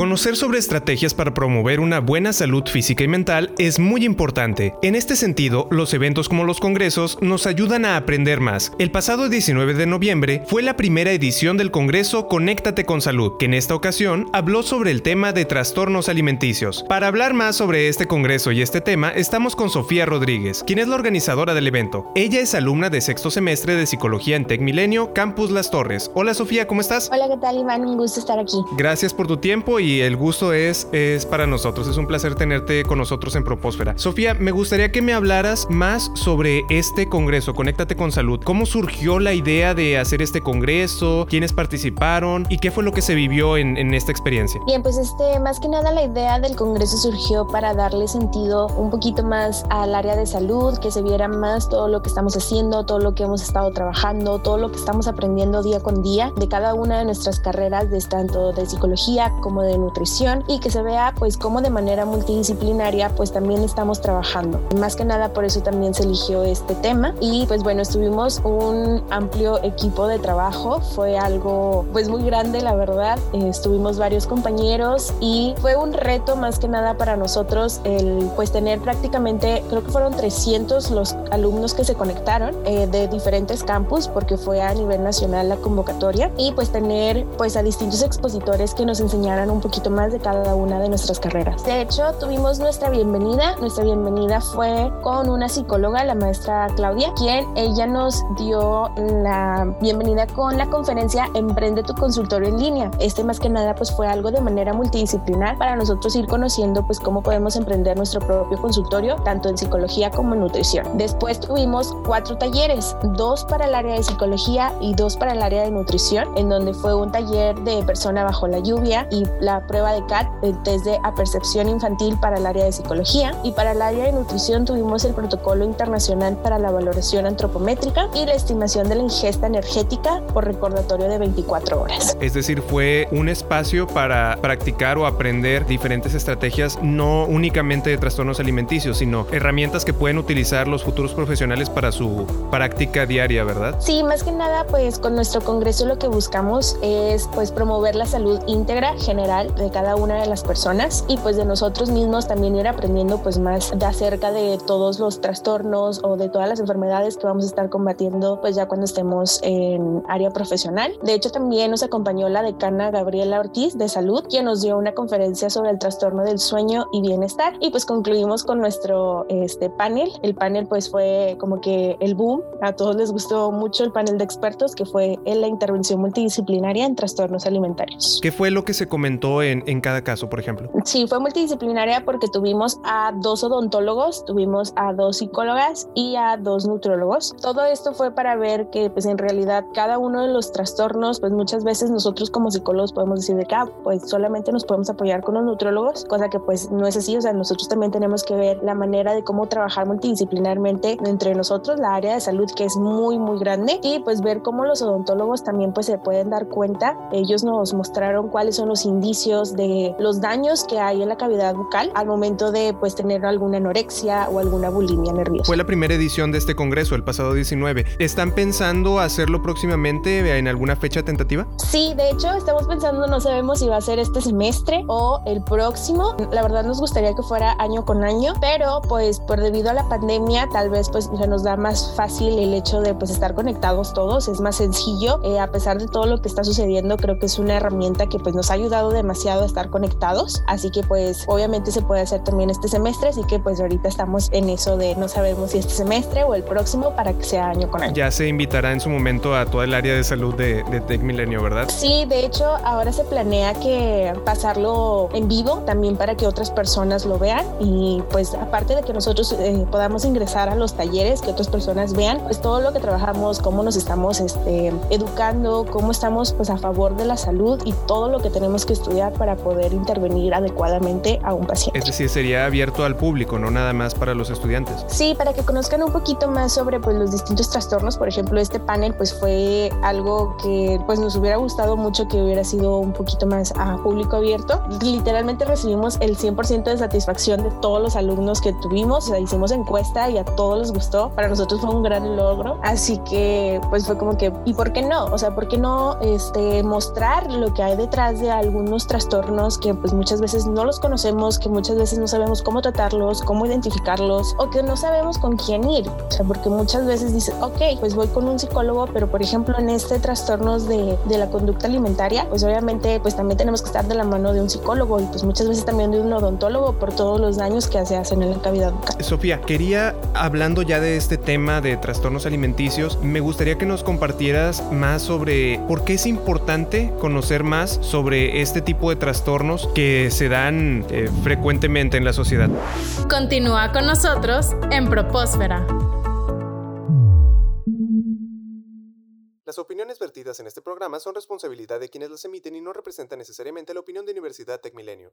Conocer sobre estrategias para promover una buena salud física y mental es muy importante. En este sentido, los eventos como los congresos nos ayudan a aprender más. El pasado 19 de noviembre fue la primera edición del Congreso Conéctate con Salud, que en esta ocasión habló sobre el tema de trastornos alimenticios. Para hablar más sobre este congreso y este tema, estamos con Sofía Rodríguez, quien es la organizadora del evento. Ella es alumna de sexto semestre de Psicología en Tec Milenio, Campus Las Torres. Hola Sofía, ¿cómo estás? Hola, ¿qué tal Iván? Un gusto estar aquí. Gracias por tu tiempo y el gusto es, es para nosotros. Es un placer tenerte con nosotros en Propósfera. Sofía, me gustaría que me hablaras más sobre este congreso, Conéctate con Salud. ¿Cómo surgió la idea de hacer este congreso? ¿Quiénes participaron? ¿Y qué fue lo que se vivió en, en esta experiencia? Bien, pues este, más que nada la idea del congreso surgió para darle sentido un poquito más al área de salud, que se viera más todo lo que estamos haciendo, todo lo que hemos estado trabajando, todo lo que estamos aprendiendo día con día de cada una de nuestras carreras, de tanto de psicología como de nutrición y que se vea pues cómo de manera multidisciplinaria pues también estamos trabajando. Más que nada por eso también se eligió este tema. Y pues bueno, estuvimos un amplio equipo de trabajo, fue algo pues muy grande la verdad, eh, estuvimos varios compañeros y fue un reto más que nada para nosotros el pues tener prácticamente, creo que fueron 300 los alumnos que se conectaron eh, de diferentes campus porque fue a nivel nacional la convocatoria. Y pues tener pues a distintos expositores que nos enseñaran un más de cada una de nuestras carreras. De hecho, tuvimos nuestra bienvenida. Nuestra bienvenida fue con una psicóloga, la maestra Claudia, quien ella nos dio la bienvenida con la conferencia Emprende tu consultorio en línea. Este más que nada pues fue algo de manera multidisciplinar para nosotros ir conociendo pues cómo podemos emprender nuestro propio consultorio, tanto en psicología como en nutrición. Después tuvimos cuatro talleres, dos para el área de psicología y dos para el área de nutrición, en donde fue un taller de persona bajo la lluvia y la prueba de CAT, el test de apercepción infantil para el área de psicología y para el área de nutrición tuvimos el protocolo internacional para la valoración antropométrica y la estimación de la ingesta energética por recordatorio de 24 horas. Es decir, fue un espacio para practicar o aprender diferentes estrategias, no únicamente de trastornos alimenticios, sino herramientas que pueden utilizar los futuros profesionales para su práctica diaria, ¿verdad? Sí, más que nada, pues con nuestro congreso lo que buscamos es pues promover la salud íntegra general de cada una de las personas y pues de nosotros mismos también ir aprendiendo pues más de acerca de todos los trastornos o de todas las enfermedades que vamos a estar combatiendo pues ya cuando estemos en área profesional. De hecho también nos acompañó la decana Gabriela Ortiz de salud quien nos dio una conferencia sobre el trastorno del sueño y bienestar y pues concluimos con nuestro este panel. El panel pues fue como que el boom, a todos les gustó mucho el panel de expertos que fue en la intervención multidisciplinaria en trastornos alimentarios. ¿Qué fue lo que se comentó en en, cada caso, por ejemplo? Sí, fue multidisciplinaria porque tuvimos a dos odontólogos, tuvimos a dos psicólogas y a dos nutrólogos. Todo esto fue para ver que pues en realidad cada uno de los trastornos, pues muchas veces nosotros como psicólogos podemos decir de que ah, pues solamente nos podemos apoyar con los nutrólogos, cosa que pues no es así, o sea, nosotros también tenemos que ver la manera de cómo trabajar multidisciplinarmente entre nosotros, la área de salud que es muy muy grande y pues ver cómo los odontólogos también pues se pueden dar cuenta, ellos nos mostraron cuáles son los indicios de los daños que hay en la cavidad bucal al momento de pues tener alguna anorexia o alguna bulimia nerviosa. Fue la primera edición de este congreso el pasado 19. ¿Están pensando hacerlo próximamente en alguna fecha tentativa? Sí, de hecho estamos pensando, no sabemos si va a ser este semestre o el próximo. La verdad nos gustaría que fuera año con año, pero pues por debido a la pandemia tal vez pues se nos da más fácil el hecho de pues estar conectados todos, es más sencillo. Eh, a pesar de todo lo que está sucediendo, creo que es una herramienta que pues nos ha ayudado demasiado estar conectados, así que pues obviamente se puede hacer también este semestre, así que pues ahorita estamos en eso de no sabemos si este semestre o el próximo para que sea año con año. Ya se invitará en su momento a toda el área de salud de, de Tech Milenio, ¿verdad? Sí, de hecho ahora se planea que pasarlo en vivo también para que otras personas lo vean y pues aparte de que nosotros eh, podamos ingresar a los talleres, que otras personas vean, pues todo lo que trabajamos, cómo nos estamos este, educando, cómo estamos pues a favor de la salud y todo lo que tenemos que estudiar para poder intervenir adecuadamente a un paciente. Es decir, sería abierto al público, no nada más para los estudiantes. Sí, para que conozcan un poquito más sobre pues, los distintos trastornos. Por ejemplo, este panel pues fue algo que pues nos hubiera gustado mucho que hubiera sido un poquito más a público abierto. Literalmente recibimos el 100% de satisfacción de todos los alumnos que tuvimos. O sea, hicimos encuesta y a todos les gustó. Para nosotros fue un gran logro. Así que pues fue como que, ¿y por qué no? O sea, ¿por qué no este, mostrar lo que hay detrás de algunos trastornos que pues muchas veces no los conocemos, que muchas veces no sabemos cómo tratarlos, cómo identificarlos o que no sabemos con quién ir? O sea, porque muchas veces dices, ok, pues voy con un psicólogo, pero por ejemplo en este trastornos de, de la conducta alimentaria, pues obviamente pues también tenemos que estar de la mano de un psicólogo y pues muchas veces también de un odontólogo por todos los daños que se hacen en la cavidad bucal. Sofía, quería, hablando ya de este tema de trastornos alimenticios, me gustaría que nos compartieras más sobre por qué es importante conocer más sobre este tipo de trastornos que se dan eh, frecuentemente en la sociedad. Continúa con nosotros en Propósfera. Las opiniones vertidas en este programa son responsabilidad de quienes las emiten y no representan necesariamente la opinión de Universidad Tecmilenio.